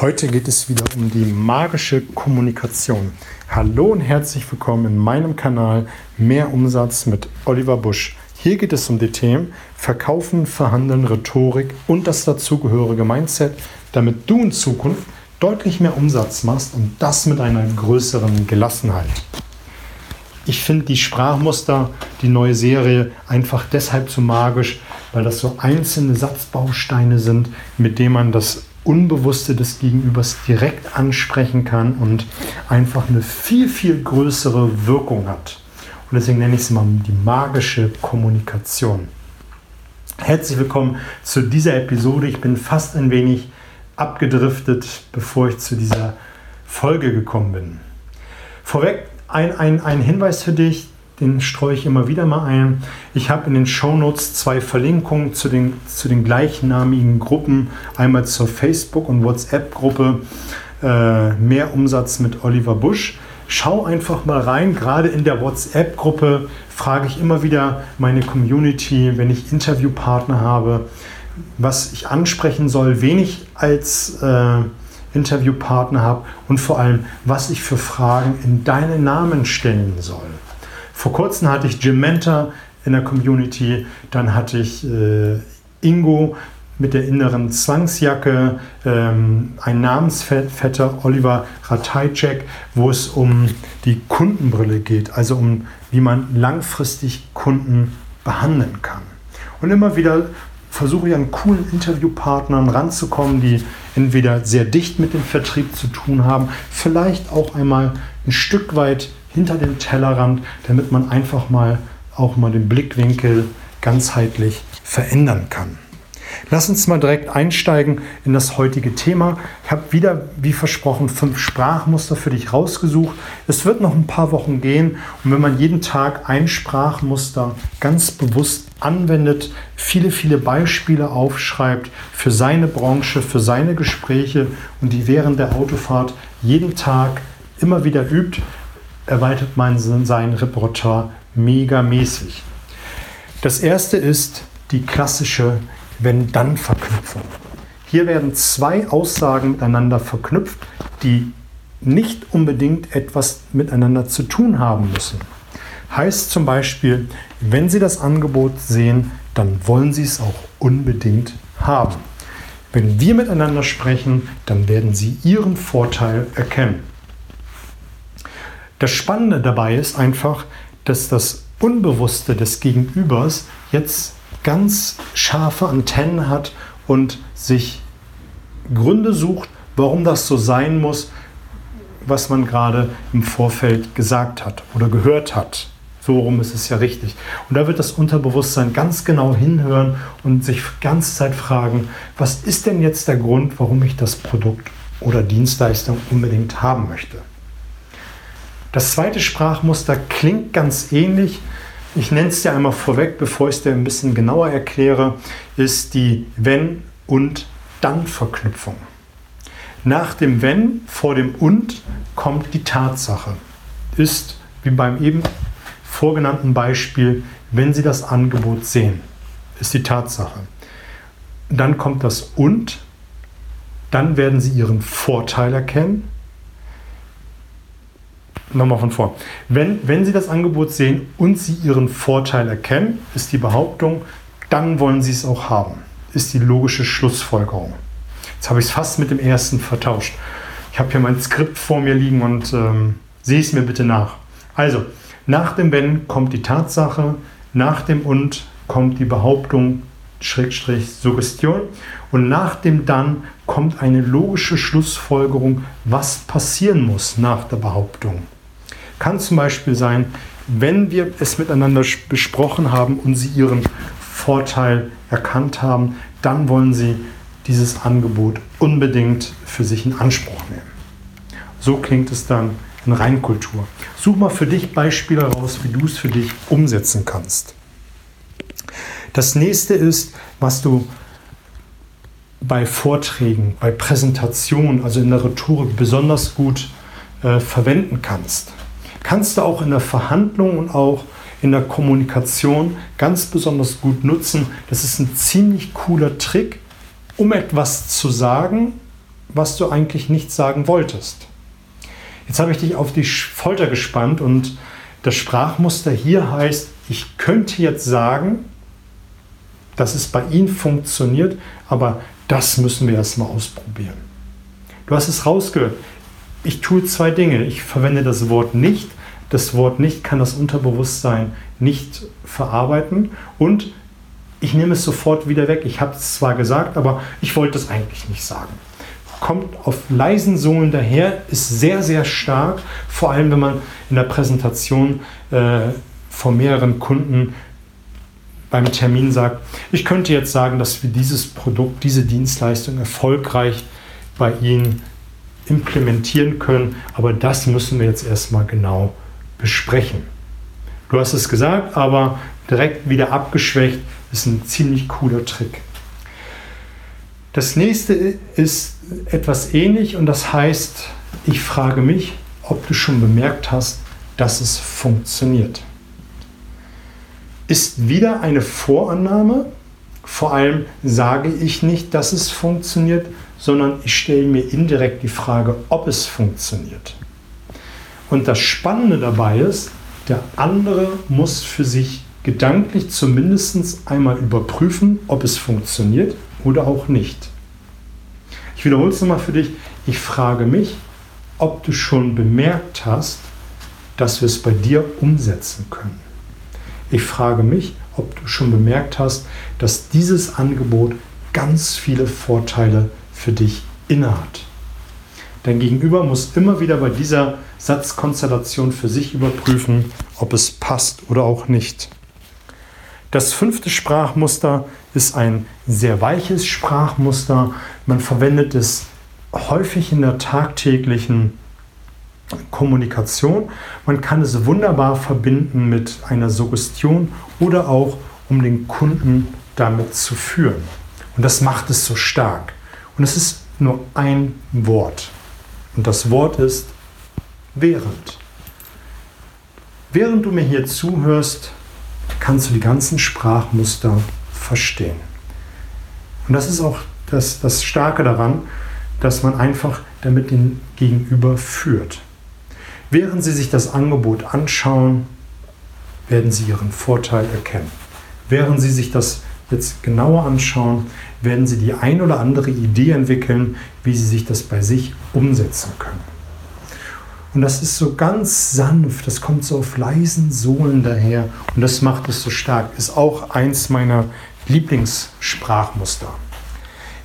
Heute geht es wieder um die magische Kommunikation. Hallo und herzlich willkommen in meinem Kanal Mehr Umsatz mit Oliver Busch. Hier geht es um die Themen Verkaufen, Verhandeln, Rhetorik und das dazugehörige Mindset, damit du in Zukunft deutlich mehr Umsatz machst und das mit einer größeren Gelassenheit. Ich finde die Sprachmuster, die neue Serie, einfach deshalb so magisch, weil das so einzelne Satzbausteine sind, mit denen man das Unbewusste des Gegenübers direkt ansprechen kann und einfach eine viel, viel größere Wirkung hat. Und deswegen nenne ich es mal die magische Kommunikation. Herzlich willkommen zu dieser Episode. Ich bin fast ein wenig abgedriftet, bevor ich zu dieser Folge gekommen bin. Vorweg ein, ein, ein Hinweis für dich den streue ich immer wieder mal ein. Ich habe in den Shownotes zwei Verlinkungen zu den, zu den gleichnamigen Gruppen, einmal zur Facebook- und WhatsApp-Gruppe äh, Mehr Umsatz mit Oliver Busch. Schau einfach mal rein. Gerade in der WhatsApp-Gruppe frage ich immer wieder meine Community, wenn ich Interviewpartner habe, was ich ansprechen soll, wen ich als äh, Interviewpartner habe und vor allem, was ich für Fragen in deinen Namen stellen soll. Vor kurzem hatte ich Jim Mentor in der Community, dann hatte ich äh, Ingo mit der inneren Zwangsjacke, ähm, ein Namensvetter Oliver Ratajczek, wo es um die Kundenbrille geht, also um wie man langfristig Kunden behandeln kann. Und immer wieder versuche ich an coolen Interviewpartnern ranzukommen, die entweder sehr dicht mit dem Vertrieb zu tun haben, vielleicht auch einmal ein Stück weit hinter dem Tellerrand, damit man einfach mal auch mal den Blickwinkel ganzheitlich verändern kann. Lass uns mal direkt einsteigen in das heutige Thema. Ich habe wieder, wie versprochen, fünf Sprachmuster für dich rausgesucht. Es wird noch ein paar Wochen gehen und wenn man jeden Tag ein Sprachmuster ganz bewusst anwendet, viele, viele Beispiele aufschreibt für seine Branche, für seine Gespräche und die während der Autofahrt jeden Tag immer wieder übt, erweitert man sein Repertoire megamäßig. Das erste ist die klassische Wenn-Dann-Verknüpfung. Hier werden zwei Aussagen miteinander verknüpft, die nicht unbedingt etwas miteinander zu tun haben müssen. Heißt zum Beispiel, wenn Sie das Angebot sehen, dann wollen Sie es auch unbedingt haben. Wenn wir miteinander sprechen, dann werden Sie Ihren Vorteil erkennen. Das Spannende dabei ist einfach, dass das Unbewusste des Gegenübers jetzt ganz scharfe Antennen hat und sich Gründe sucht, warum das so sein muss, was man gerade im Vorfeld gesagt hat oder gehört hat. So rum ist es ja richtig. Und da wird das Unterbewusstsein ganz genau hinhören und sich die ganze Zeit fragen, was ist denn jetzt der Grund, warum ich das Produkt oder Dienstleistung unbedingt haben möchte. Das zweite Sprachmuster klingt ganz ähnlich. Ich nenne es dir einmal vorweg, bevor ich es dir ein bisschen genauer erkläre, ist die Wenn- und Dann-Verknüpfung. Nach dem Wenn, vor dem Und kommt die Tatsache. Ist, wie beim eben vorgenannten Beispiel, wenn Sie das Angebot sehen, ist die Tatsache. Dann kommt das Und, dann werden Sie Ihren Vorteil erkennen Nochmal von vor. Wenn, wenn Sie das Angebot sehen und Sie Ihren Vorteil erkennen, ist die Behauptung, dann wollen Sie es auch haben. Ist die logische Schlussfolgerung. Jetzt habe ich es fast mit dem ersten vertauscht. Ich habe hier mein Skript vor mir liegen und ähm, sehe es mir bitte nach. Also, nach dem Wenn kommt die Tatsache, nach dem Und kommt die Behauptung, Schrägstrich Suggestion und nach dem Dann kommt eine logische Schlussfolgerung, was passieren muss nach der Behauptung. Kann zum Beispiel sein, wenn wir es miteinander besprochen haben und Sie Ihren Vorteil erkannt haben, dann wollen Sie dieses Angebot unbedingt für sich in Anspruch nehmen. So klingt es dann in Reinkultur. Such mal für dich Beispiele raus, wie du es für dich umsetzen kannst. Das nächste ist, was du bei Vorträgen, bei Präsentationen, also in der Rhetorik besonders gut äh, verwenden kannst kannst du auch in der Verhandlung und auch in der Kommunikation ganz besonders gut nutzen. Das ist ein ziemlich cooler Trick, um etwas zu sagen, was du eigentlich nicht sagen wolltest. Jetzt habe ich dich auf die Folter gespannt und das Sprachmuster hier heißt, ich könnte jetzt sagen, dass es bei Ihnen funktioniert, aber das müssen wir erstmal ausprobieren. Du hast es rausgehört. Ich tue zwei Dinge. Ich verwende das Wort nicht. Das Wort nicht kann das Unterbewusstsein nicht verarbeiten und ich nehme es sofort wieder weg. Ich habe es zwar gesagt, aber ich wollte es eigentlich nicht sagen. Kommt auf leisen Sohlen daher, ist sehr, sehr stark, vor allem wenn man in der Präsentation äh, vor mehreren Kunden beim Termin sagt, ich könnte jetzt sagen, dass wir dieses Produkt, diese Dienstleistung erfolgreich bei Ihnen implementieren können, aber das müssen wir jetzt erstmal genau besprechen. Du hast es gesagt, aber direkt wieder abgeschwächt, ist ein ziemlich cooler Trick. Das nächste ist etwas ähnlich und das heißt, ich frage mich, ob du schon bemerkt hast, dass es funktioniert. Ist wieder eine Vorannahme, vor allem sage ich nicht, dass es funktioniert, sondern ich stelle mir indirekt die Frage, ob es funktioniert. Und das Spannende dabei ist, der andere muss für sich gedanklich zumindest einmal überprüfen, ob es funktioniert oder auch nicht. Ich wiederhole es nochmal für dich. Ich frage mich, ob du schon bemerkt hast, dass wir es bei dir umsetzen können. Ich frage mich, ob du schon bemerkt hast, dass dieses Angebot ganz viele Vorteile für dich innehat. Dein Gegenüber muss immer wieder bei dieser Satzkonstellation für sich überprüfen, ob es passt oder auch nicht. Das fünfte Sprachmuster ist ein sehr weiches Sprachmuster. Man verwendet es häufig in der tagtäglichen Kommunikation. Man kann es wunderbar verbinden mit einer Suggestion oder auch um den Kunden damit zu führen. Und das macht es so stark. Und es ist nur ein Wort. Und das Wort ist während. Während du mir hier zuhörst, kannst du die ganzen Sprachmuster verstehen. Und das ist auch das, das Starke daran, dass man einfach damit den Gegenüber führt. Während Sie sich das Angebot anschauen, werden Sie Ihren Vorteil erkennen. Während Sie sich das jetzt genauer anschauen, werden Sie die ein oder andere Idee entwickeln, wie Sie sich das bei sich umsetzen können. Und das ist so ganz sanft, das kommt so auf leisen Sohlen daher und das macht es so stark. Ist auch eins meiner Lieblingssprachmuster.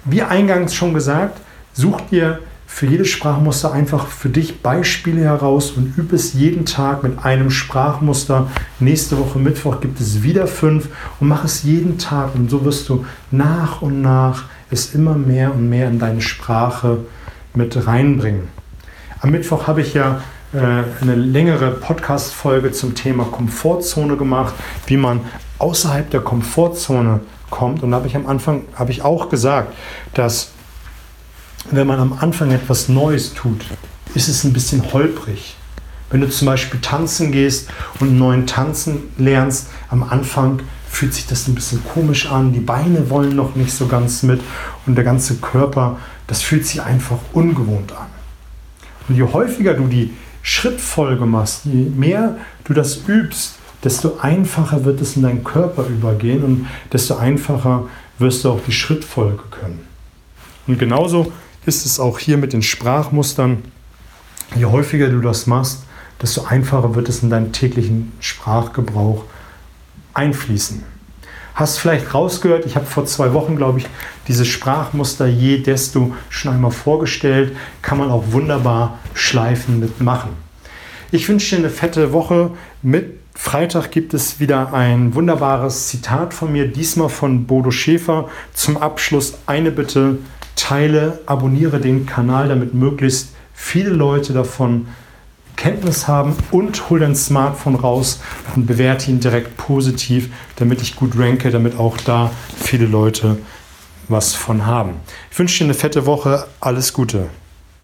Wie eingangs schon gesagt, such dir für jedes Sprachmuster einfach für dich Beispiele heraus und übe es jeden Tag mit einem Sprachmuster. Nächste Woche Mittwoch gibt es wieder fünf und mach es jeden Tag und so wirst du nach und nach es immer mehr und mehr in deine Sprache mit reinbringen. Am Mittwoch habe ich ja äh, eine längere Podcast-Folge zum Thema Komfortzone gemacht, wie man außerhalb der Komfortzone kommt. Und da habe ich am Anfang habe ich auch gesagt, dass wenn man am Anfang etwas Neues tut, ist es ein bisschen holprig. Wenn du zum Beispiel tanzen gehst und einen neuen Tanzen lernst, am Anfang fühlt sich das ein bisschen komisch an, die Beine wollen noch nicht so ganz mit und der ganze Körper, das fühlt sich einfach ungewohnt an. Und je häufiger du die Schrittfolge machst, je mehr du das übst, desto einfacher wird es in deinen Körper übergehen und desto einfacher wirst du auch die Schrittfolge können. Und genauso ist es auch hier mit den Sprachmustern. Je häufiger du das machst, desto einfacher wird es in deinen täglichen Sprachgebrauch einfließen. Hast vielleicht rausgehört, ich habe vor zwei Wochen, glaube ich, dieses Sprachmuster je desto schon einmal vorgestellt. Kann man auch wunderbar schleifen mitmachen. Ich wünsche dir eine fette Woche. Mit Freitag gibt es wieder ein wunderbares Zitat von mir, diesmal von Bodo Schäfer. Zum Abschluss eine Bitte, teile, abonniere den Kanal, damit möglichst viele Leute davon Kenntnis haben und hol dein Smartphone raus und bewerte ihn direkt positiv, damit ich gut ranke, damit auch da viele Leute was von haben. Ich wünsche dir eine fette Woche, alles Gute.